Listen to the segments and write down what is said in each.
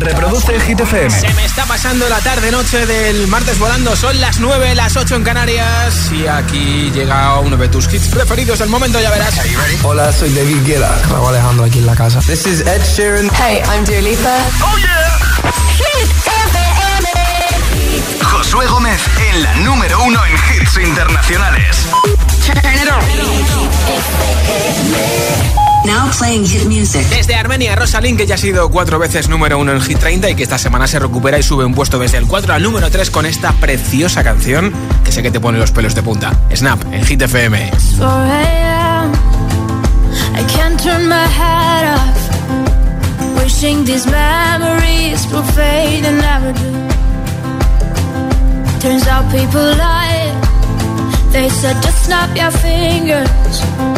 Reproduce Hit FM. Se me está pasando la tarde-noche del martes volando. Son las 9, las 8 en Canarias. Y aquí llega uno de tus hits preferidos del momento, ya verás. Hola, soy David Guetta. Raúl Alejandro aquí en la casa. This is Ed Sheeran. Hey, I'm Dua Lipa. ¡Oh, yeah! Hit FM. Josué Gómez en la número uno en hits internacionales. Now playing hit music. Desde Armenia, Rosalind, que ya ha sido cuatro veces número uno en Hit 30 y que esta semana se recupera y sube un puesto desde el 4 al número 3 con esta preciosa canción que sé que te pone los pelos de punta. Snap, en Hit FM. I can't turn my head off. Wishing these memories will fade and never do. Turns out people lie. They said just snap your fingers.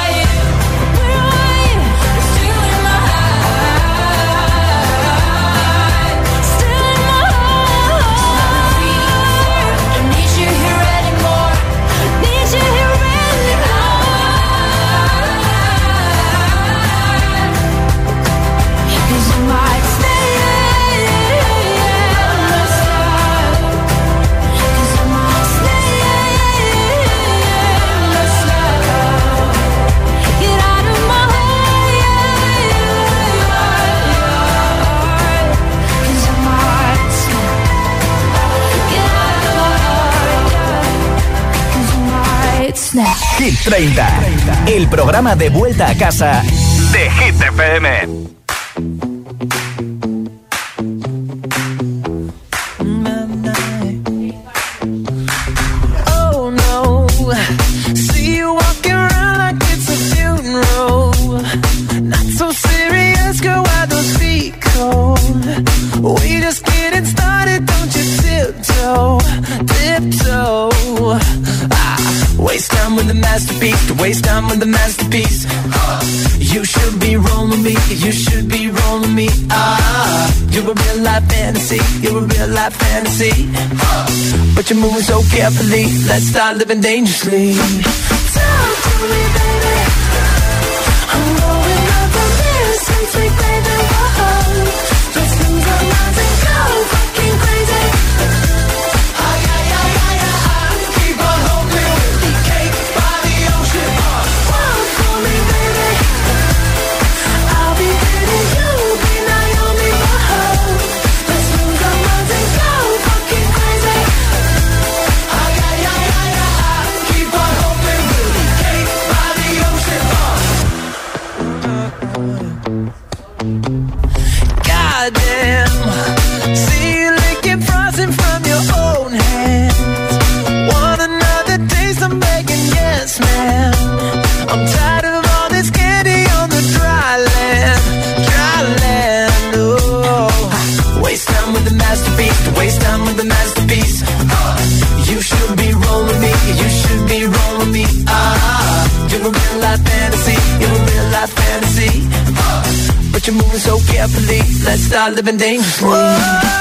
Hit 30, el programa de vuelta a casa de Hit FM. You're moving so carefully, let's start living dangerously. Talk to me, baby. I'm going up on this baby, start living dangerously. Whoa,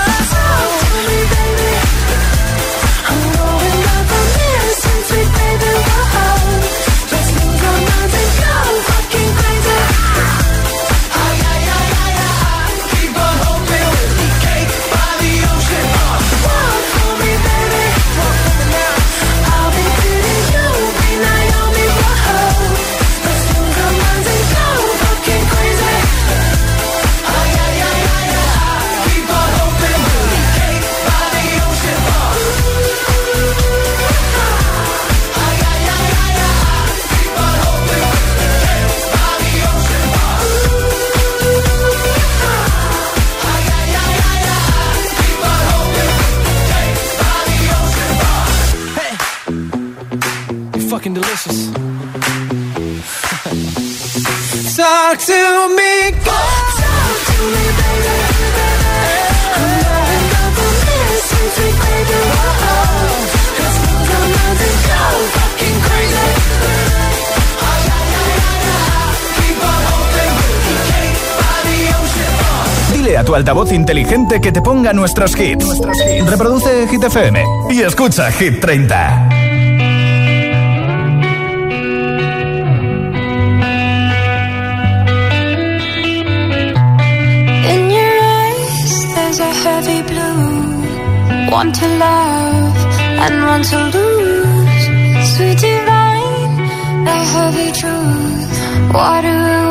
altavoz inteligente que te ponga nuestros hits. Reproduce Hit FM y escucha Hit 30. In your eyes, there's a heavy blue. Want to love and want to lose. Sweet divine, a heavy truth. Water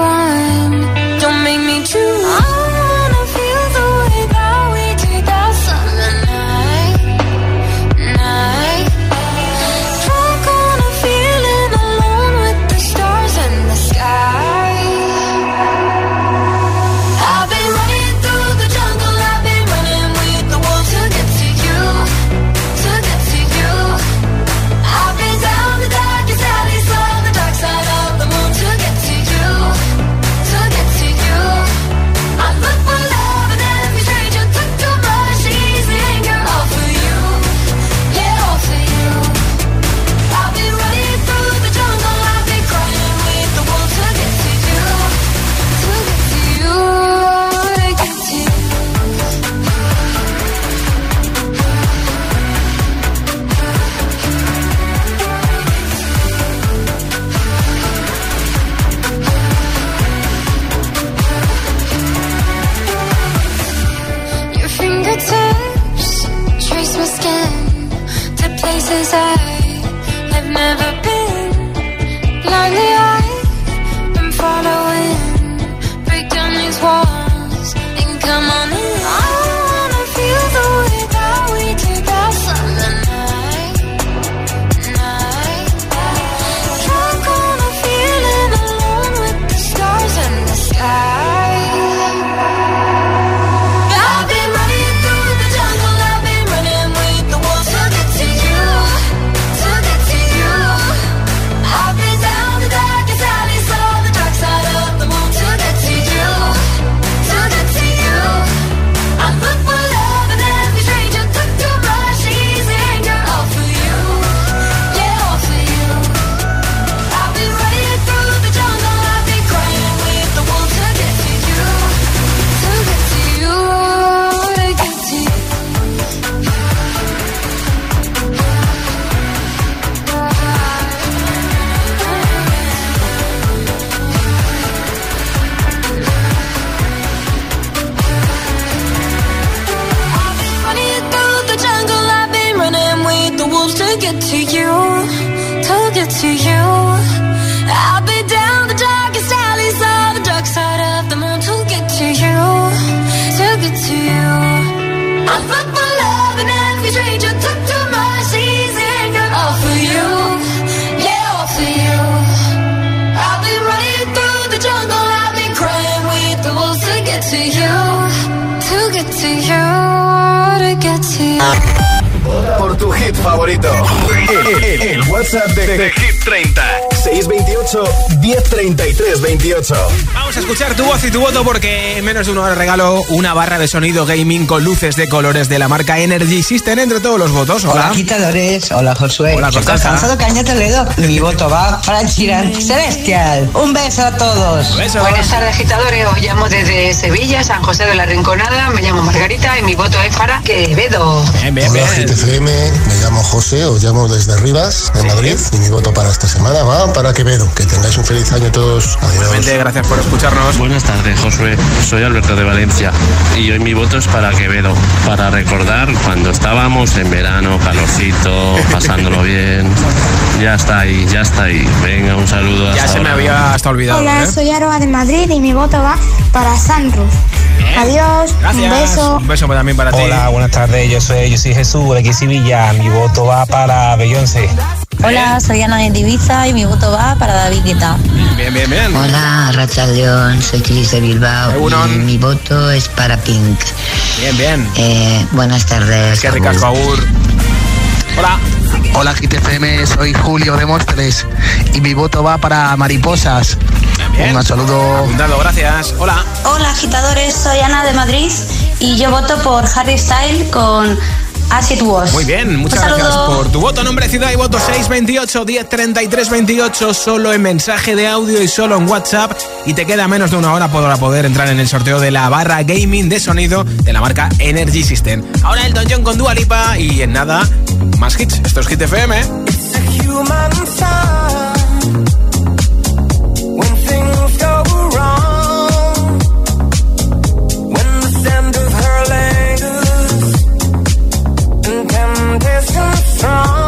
it to you. Tu hit favorito. El, WhatsApp de, de, Hit 30. 628 1033 28. Vamos a escuchar tu voz y tu voto porque en menos de una hora regalo una barra de sonido gaming con luces de colores de la marca Energy System entre todos los votos. Hola. Hola, quitadores. Hola, Josué. Hola, Constanza. Constanza Caña Toledo. Mi voto va para Chiran Celestial. Un beso a todos. Besos. Buenas tardes, agitadores. Os llamo desde Sevilla, San José de la Rinconada. Me llamo Margarita y mi voto es para Quevedo. Bien, bien, Hola, bien. GTFM, me llamo José, os llamo desde Rivas, de Madrid, y mi voto para esta semana va para Quevedo. Que tengáis un feliz año todos. Adiós. Igualmente, gracias por escucharnos. Buenas tardes, Josué. Soy Alberto de Valencia y hoy mi voto es para Quevedo, para recordar cuando estábamos en verano, calorcito, pasándolo bien. Ya está ahí, ya está ahí. Venga, un saludo. Ya hasta se me había hasta olvidado. Hola, ¿eh? soy Aroa de Madrid y mi voto va para Sunroof. Adiós, Gracias. un beso. Un beso también para ti. Hola, buenas tardes. Yo soy, yo soy Jesús de aquí Sevilla. Mi voto va para Beyoncé. Hola, soy Ana de Ibiza y mi voto va para David Guetta. Bien, bien, bien. Hola, Racha León, soy Cris de Bilbao y mi voto es para Pink. Bien, bien. Eh, buenas tardes. Qué ricasco, Agur. Hola. Hola GTFM, soy Julio de Móstoles y mi voto va para Mariposas. Bien. Un saludo. Gracias. Hola. Hola, agitadores, soy Ana de Madrid y yo voto por Harry Style con As It Was. Muy bien, muchas Un gracias saludo. por tu voto, nombre, ciudad y voto 628 1033 28 solo en mensaje de audio y solo en WhatsApp y te queda menos de una hora para poder entrar en el sorteo de la barra gaming de sonido de la marca Energy System. Ahora el John con Dua Lipa y en nada más hits. Esto es Hit FM. when strong.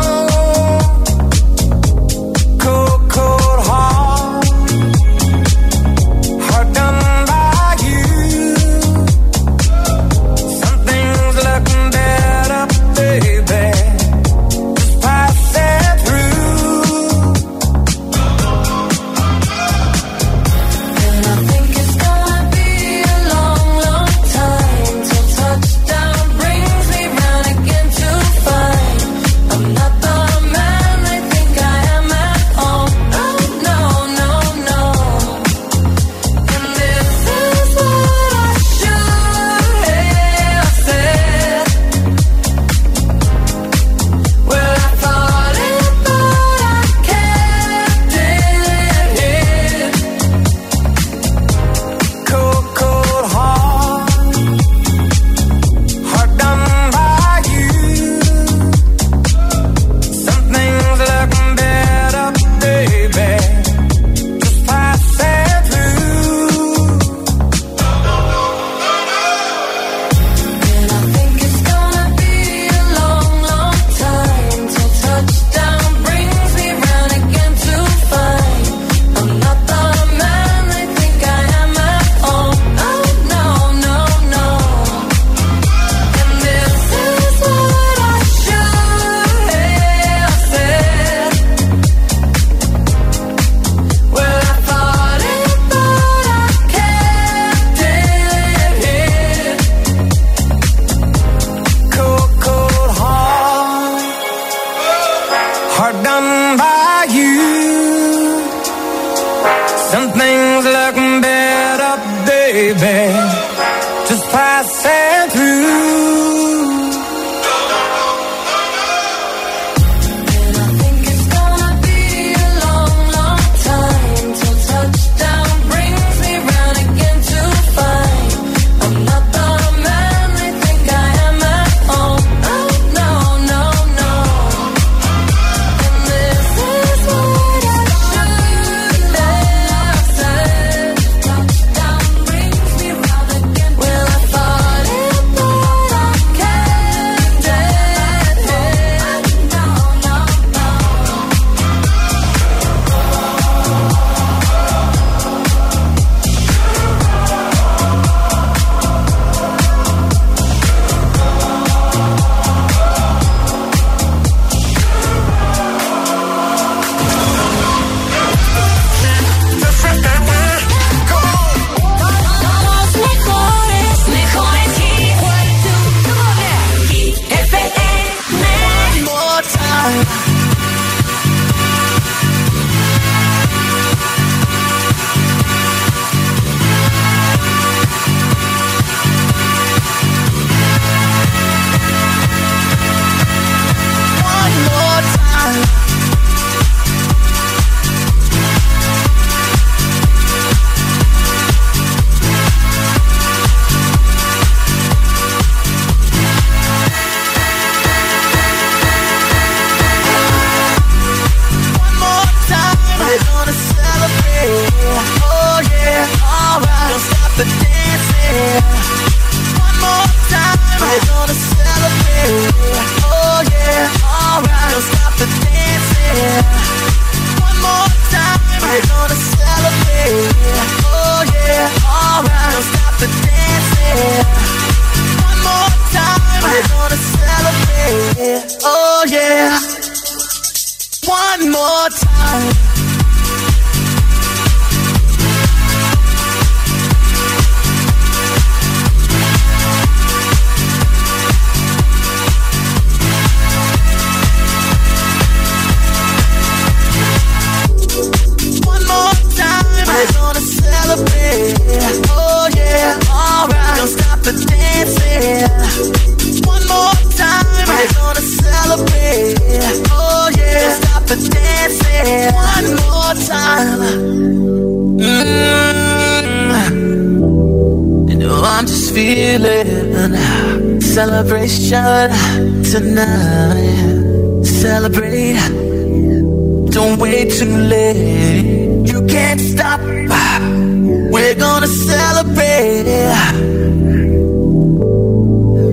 Don't too late you can't stop. We're gonna celebrate.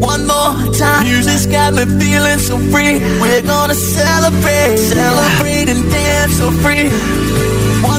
One more time. Music's got me feeling so free. We're gonna celebrate. Celebrate and dance so free.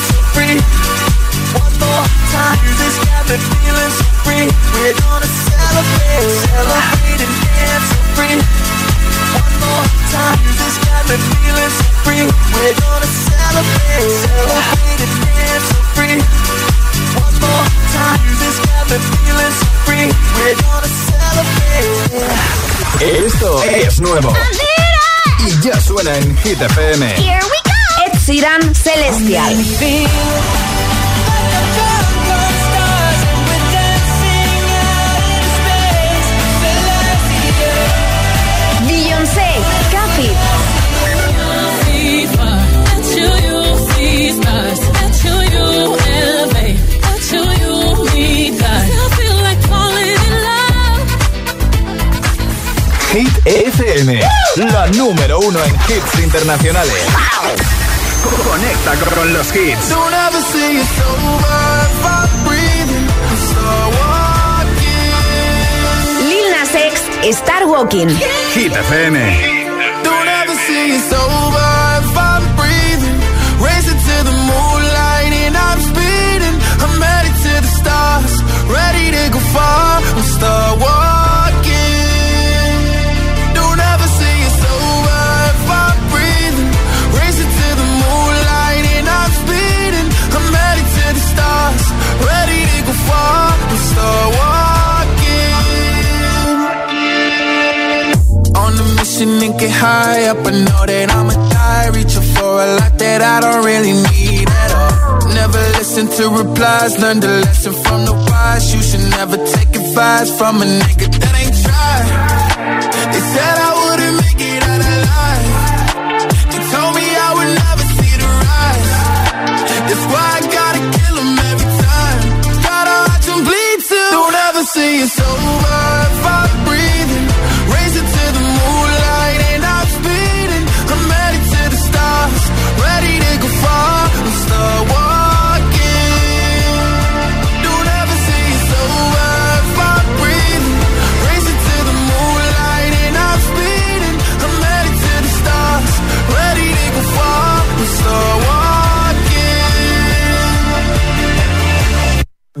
so free. One more time. You just got me feeling so free. We're gonna celebrate, celebrate and dance so free. One more time. You just got me feeling so free. We're gonna celebrate, celebrate and dance so free. One more time, this got me feeling so free. We're gonna celebrate. Esto es nuevo. Y ya suena en Hit FM. Here we Sheeran Celestial. Beyoncé, Cathy. Hit FM, la número uno en hits internacionales. Conecta con los hits. Lil Nas X, Star Walking. Hit FM. Don't ever see it's over if I'm breathing. Racing to the moonlight and I'm speeding. I'm headed to the stars, ready to go far. I'm star walking. And get high up. I know that I'ma die. Reaching for a lot that I don't really need at all. Never listen to replies, learn the lesson from the wise. You should never take advice from a nigga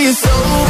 you so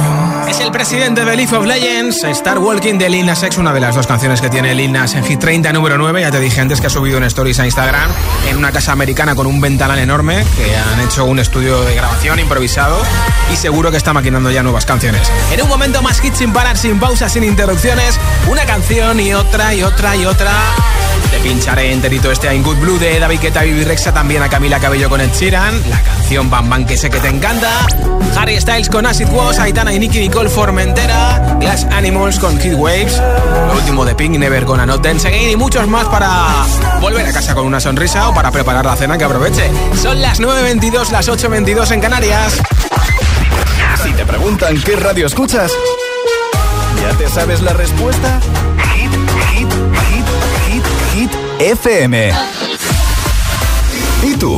Es el presidente de League of Legends, Star Walking de Lil Nas X, una de las dos canciones que tiene Lil Nas en Hit 30 número 9. Ya te dije antes que ha subido un stories a Instagram en una casa americana con un ventanal enorme, que han hecho un estudio de grabación improvisado y seguro que está maquinando ya nuevas canciones. En un momento más hits sin parar, sin pausas, sin interrupciones, una canción y otra y otra y otra. Te pincharé enterito este In Good Blue de David Guetta, Bibi Rexa, también a Camila Cabello con Ed Sheeran, la canción Bam Bam que sé que te encanta, Harry Styles con Acid Wash, Aitana y Nicky Nicole Formentera, Glass Animals con Kid Waves, lo último de Pink Never con Not Dance Again y muchos más para volver a casa con una sonrisa o para preparar la cena que aproveche. Son las 9.22, las 8.22 en Canarias. Si te preguntan qué radio escuchas, ¿ya te sabes la respuesta? Hit, hit, hit, hit, hit, FM. ¿Y tú?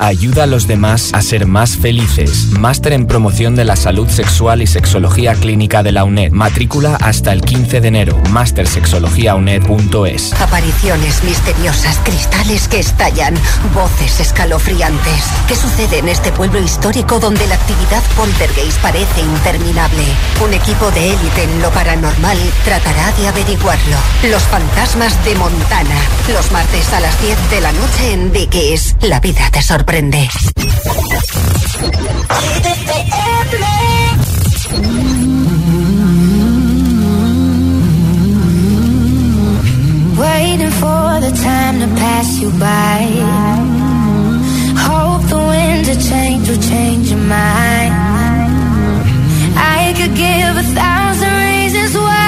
Ayuda a los demás a ser más felices. Máster en promoción de la salud sexual y sexología clínica de la UNED. Matrícula hasta el 15 de enero. Mastersexologiauned.es. Apariciones misteriosas, cristales que estallan, voces escalofriantes. ¿Qué sucede en este pueblo histórico donde la actividad poltergeist parece interminable? Un equipo de élite en lo paranormal tratará de averiguarlo. Los fantasmas de Montana. Los martes a las 10 de la noche en Dickies. La vida te sorprende. Waiting for the time to pass you by. Hope the winds of change will change your mind. I could give a thousand reasons why,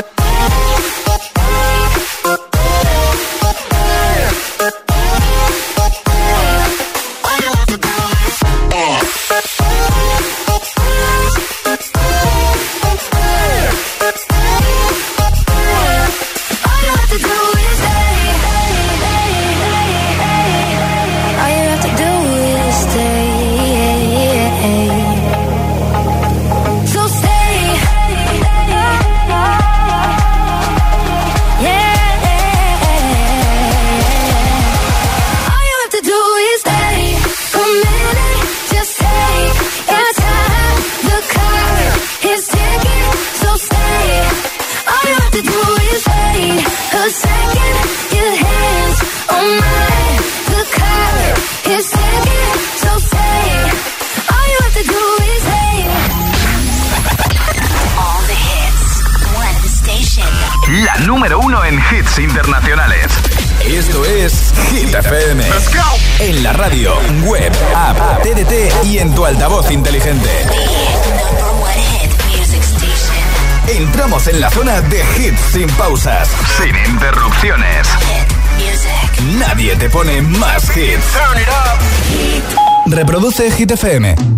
Bye. Reproduce Hit.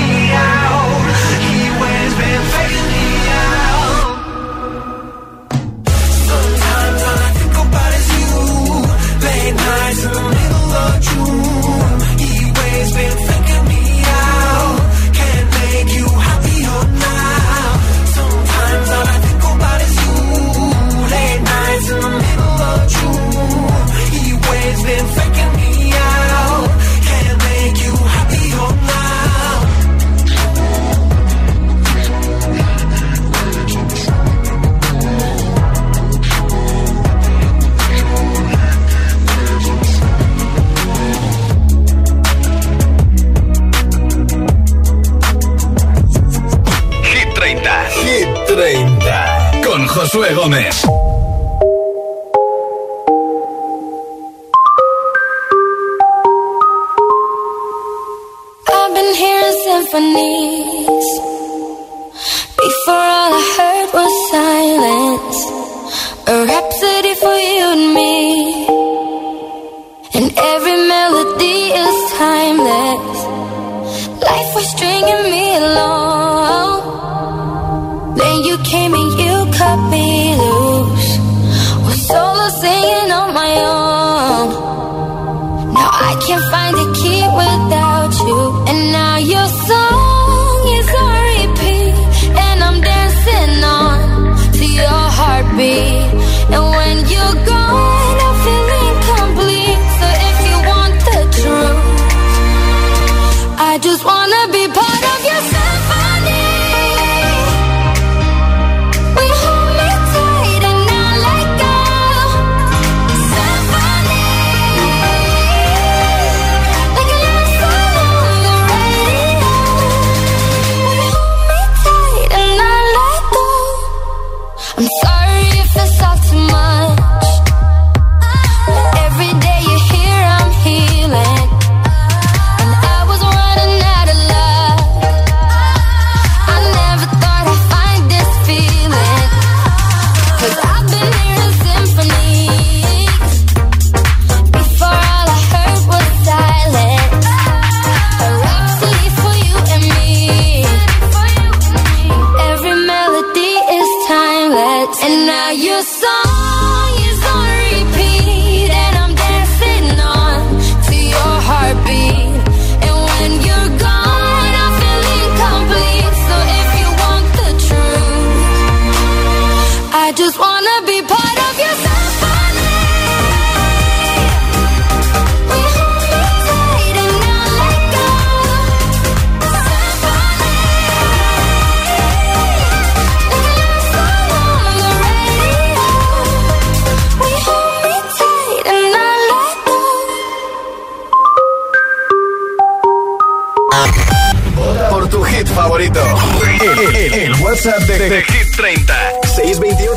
Josué Gómez.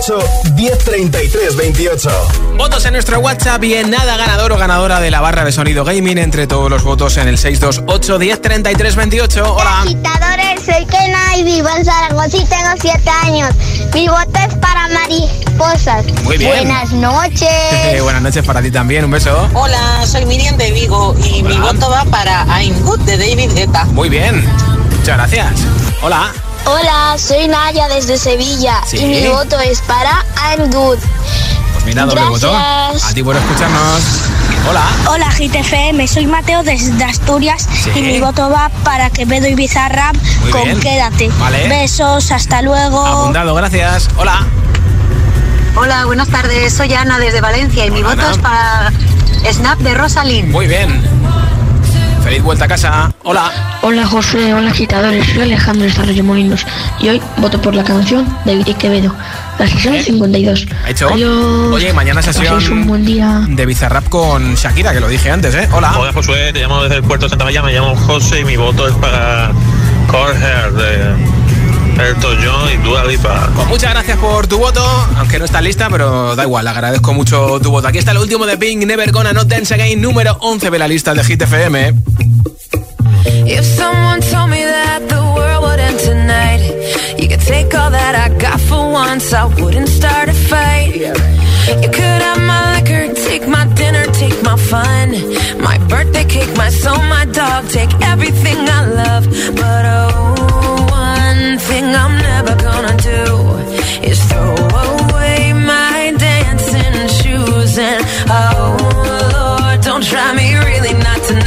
628 1033 28. Votos en nuestro WhatsApp y en nada ganador o ganadora de la barra de sonido gaming entre todos los votos en el 628 1033 28. Hola. Agitadores, soy Kena y vivo en Zaragoza y tengo 7 años. Mi voto es para mariposas. Muy bien. Buenas noches. Buenas noches para ti también, un beso. Hola, soy Miriam de Vigo y mi voto va para I'm Good de David Guetta. Muy bien. Muchas gracias. Hola. Hola, soy Naya desde Sevilla Sí. y mi voto es para I'm Good. Pues mira, doble voto. Gracias. A ti por escucharnos. Hola. Hola GTFM, soy Mateo desde Asturias Sí. y mi voto va para Quevedo y Bizarrap Muy con bien. Quédate. Vale. Besos, hasta luego. Apuntado, gracias. Hola. Hola, buenas tardes. Soy Ana desde Valencia y mi voto es para Snap de Rosalind. Muy bien. Feliz vuelta a casa. Hola. Hola José, hola agitadores, soy Alejandro de Molinos y hoy voto por la canción de Viti Quevedo, la sesión 52. ¿Ha hecho? Adiós. Oye, mañana paséis un sesión buen día. de Bizarrap con Shakira, que lo dije antes, ¿eh? Hola. Hola Josué, te llamo desde el puerto de Santa María, me llamo José y mi voto es para Call Her de Elton John y Dua Lipa. Pues muchas gracias por tu voto, aunque no está lista, pero da igual, agradezco mucho tu voto. Aquí está el último de Pink, Never Gonna Not Dance Again, número 11 de la lista de Hit FM. If someone told me that the world would end tonight, you could take all that I got for once, I wouldn't start a fight. You could have my liquor, take my dinner, take my fun, my birthday cake, my soul, my dog, take everything I love. But oh, one thing I'm never gonna do is throw away my dancing shoes. And oh, Lord, don't try me really not tonight.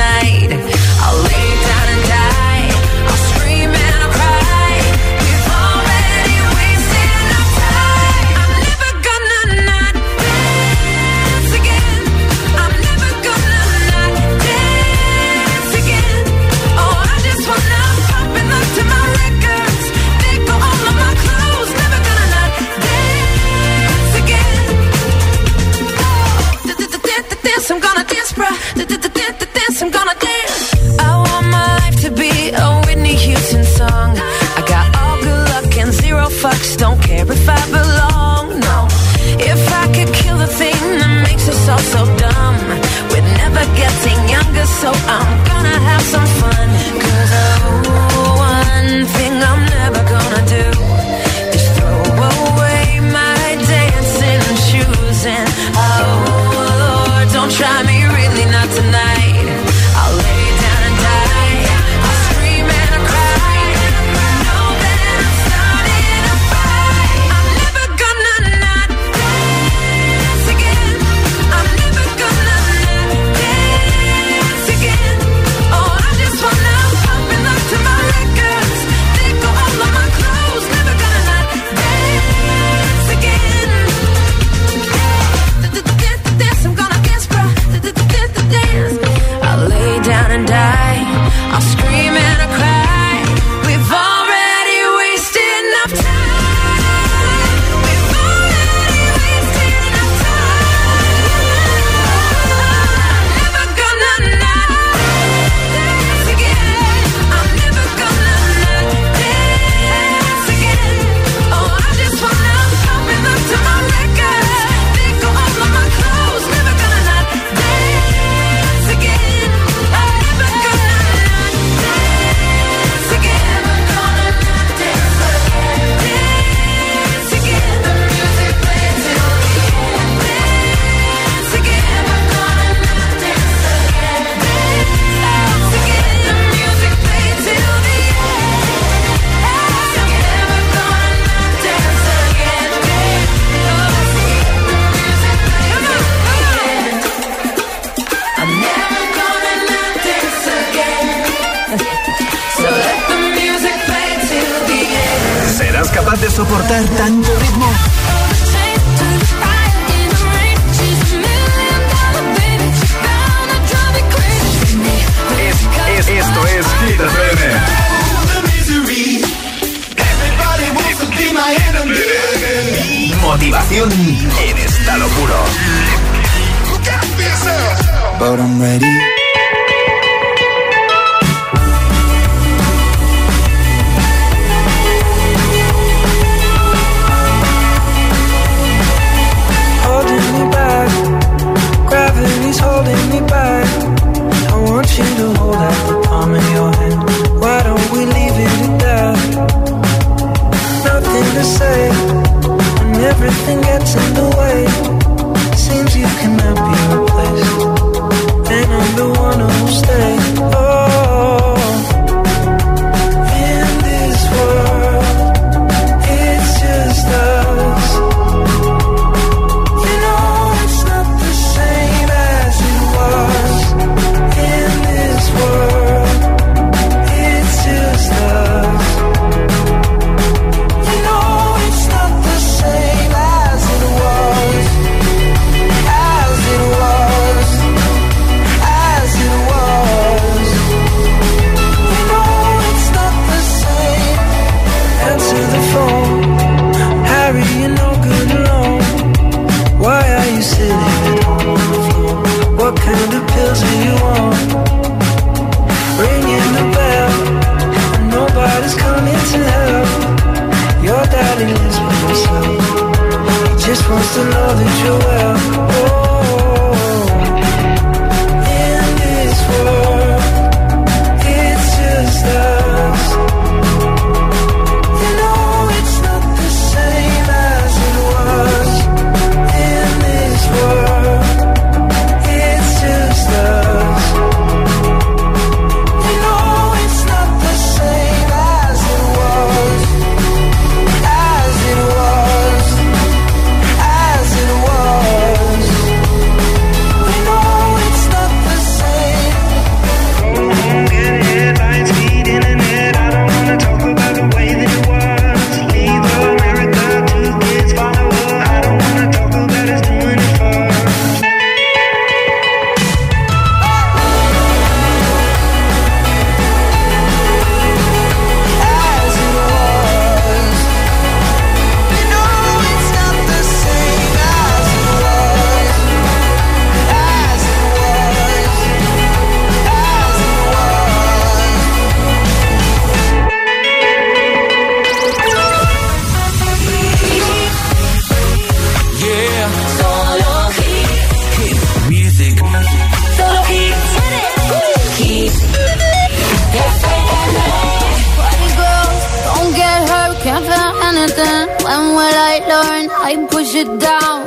it down,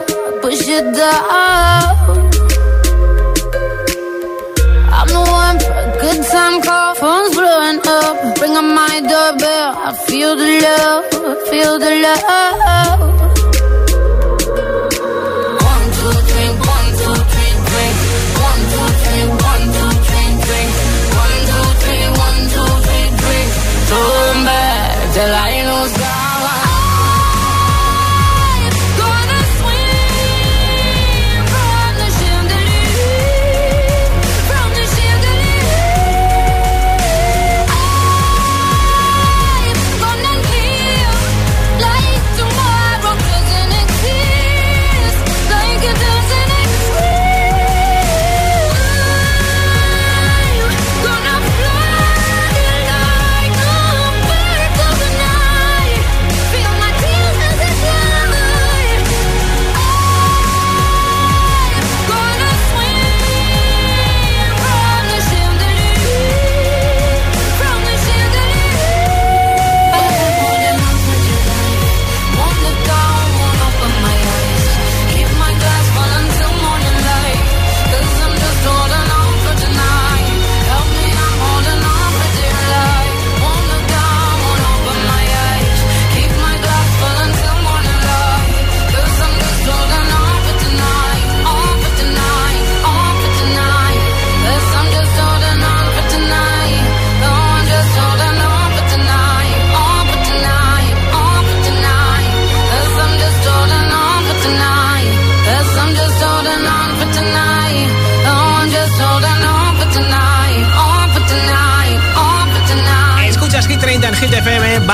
push it down. I'm the one for a good time call, phone's blowing up. Ring on my doorbell, I feel the love, feel the love. One, two, three, one, two, three, drink. One, two, three, one, two, three, drink. One, two, three, one, two, three, drink. Throw back I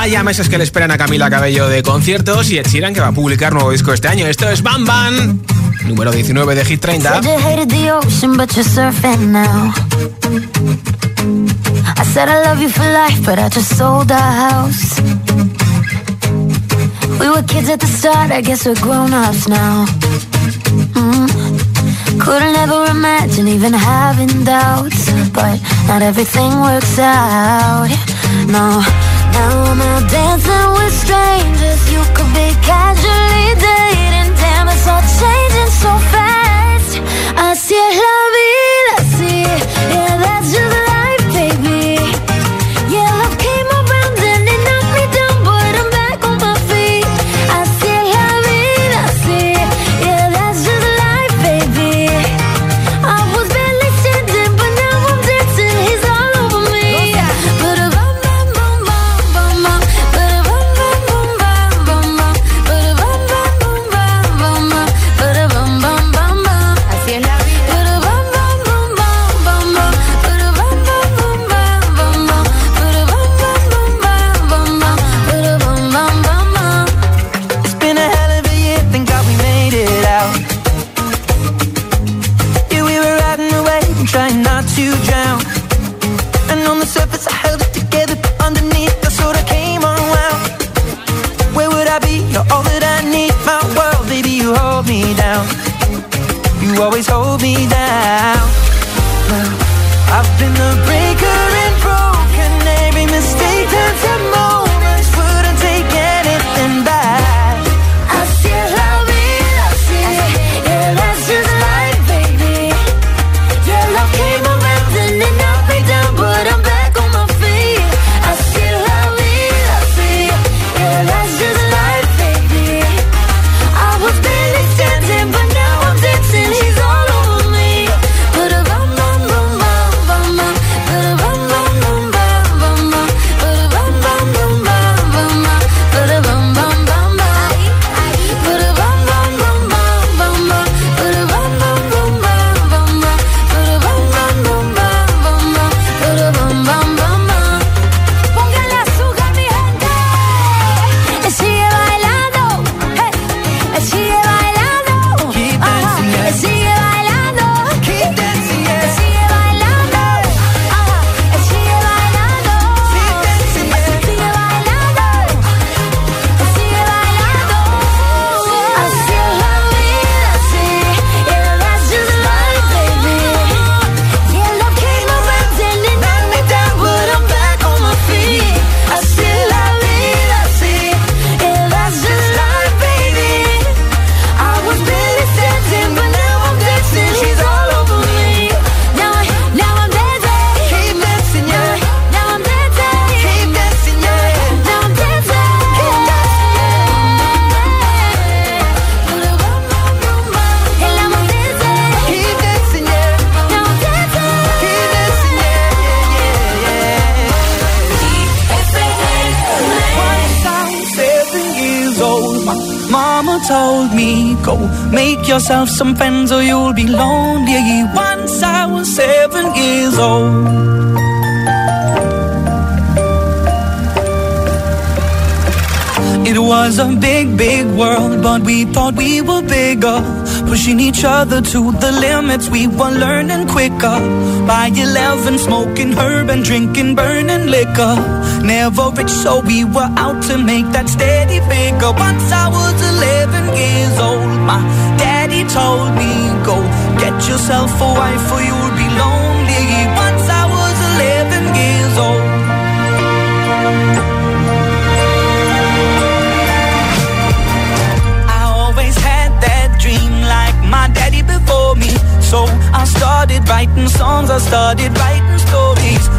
Vaya meses que le esperan a Camila Cabello de conciertos y Ed Sheeran que va a publicar nuevo disco este año. Esto es Bam Bam, número 19 de Hit 30. We were kids at the start, I guess we're grown-ups now. Mm. Couldn't ever imagine even having doubts, but not everything works out. No. Now I'm dancing with strangers. You could be casually dating. Damn, it's all changing so fast. I see la vida, see Yeah, that's just told me, go make yourself some friends or you'll be lonely. Once I was seven years old. It was a big, big world, but we thought we were bigger. Pushing each other to the limits, we were learning quicker. By 11, smoking herb and drinking burning liquor. Never rich, so we were out to make that steady figure. Once I was 11 years old, my daddy told me, Go get yourself a wife or you'll be lonely. Once I was 11 years old. my daddy before me. So I started writing songs, I started writing.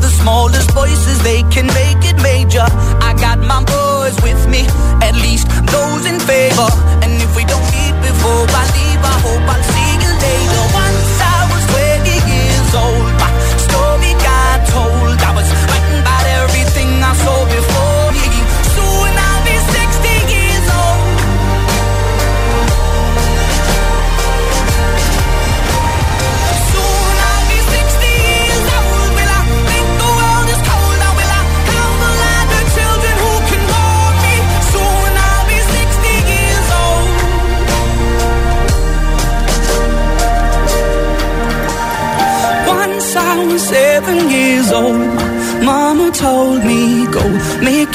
the smallest voices, they can make it major. I got my boys with me, at least those in favor. And if we don't meet before I leave, I hope I'll see you later. Once I was 20 years old,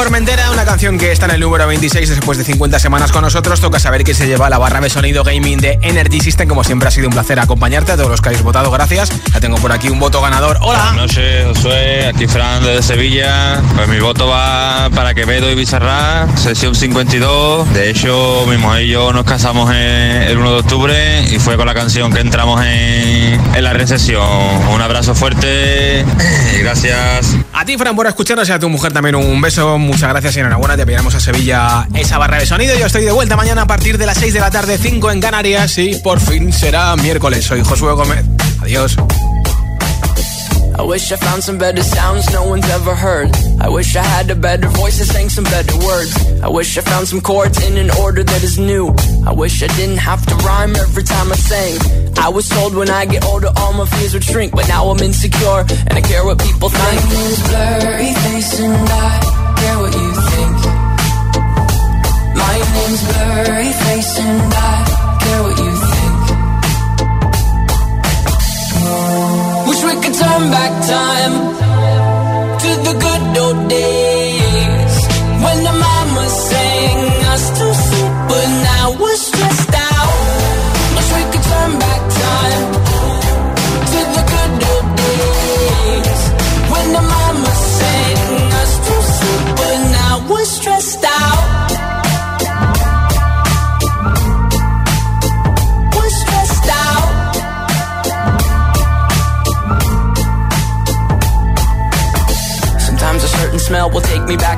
Formentera, canción que está en el número 26 después de 50 semanas con nosotros. Toca saber que se lleva la barra de sonido gaming de Energy System. Como siempre ha sido un placer acompañarte a todos los que habéis votado. Gracias. Ya tengo por aquí un voto ganador. Hola. Buenas noches, Josué. Aquí Fran desde Sevilla. Pues mi voto va para Quevedo y Bizarra, sesión 52. De hecho, mi mujer y yo nos casamos el 1 de octubre y fue con la canción que entramos en, en la recesión. Un abrazo fuerte. Gracias. A ti, Fran, por escucharnos y a tu mujer también un beso. Muchas gracias y enhorabuena. Te enviamos a Sevilla esa barra de sonido. Yo estoy de vuelta mañana a partir de las 6 de la tarde, 5 en Canarias. Y por fin será miércoles. Soy Josué Gómez. Adiós. I wish I found some better sounds no one's ever heard. I wish I had a better voice and sang some better words. I wish I found some chords in an order that is new. I wish I didn't have to rhyme every time I sang. I was told when I get older all my fears would shrink, but now I'm insecure and I care what people think. My name's blurry face and I care what you think. My name's blurry care what you think. Wish we could turn back time to the good old days when the sang us to sleep, but now we're stressed out. Wish we could turn back time to the good old days when the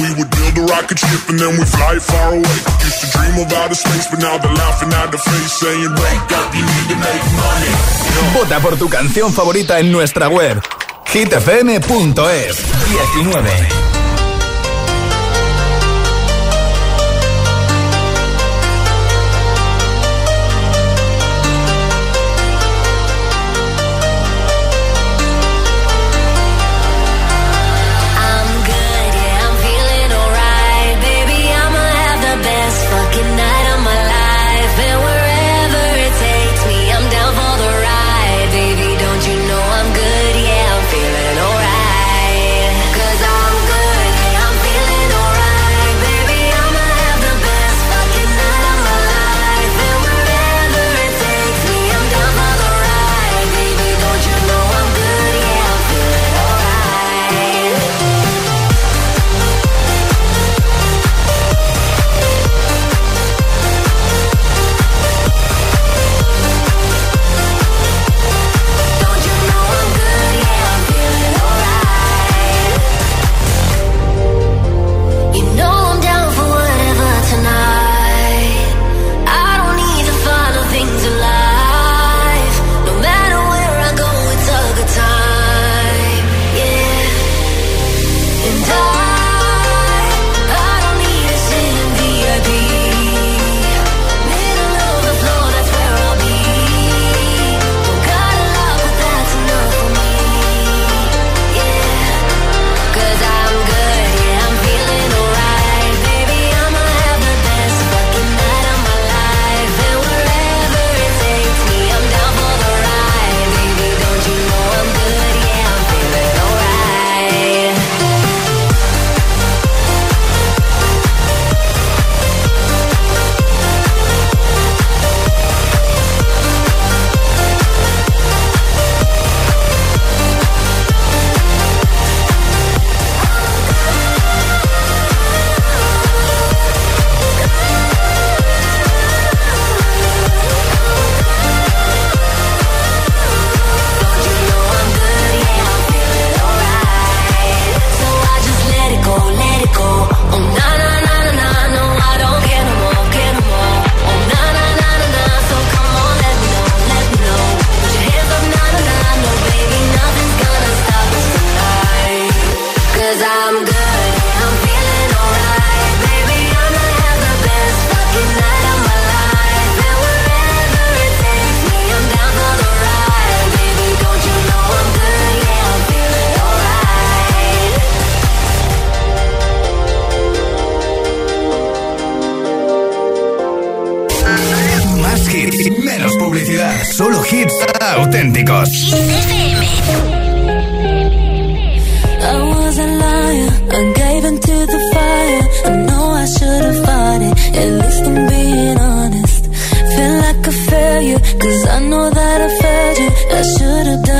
We would build a rocket ship and then fly far away. Used to dream space, but now they're laughing face, saying, Wake up, you need to make money. Vota por tu canción favorita en nuestra web hitfm.es 19 I should've done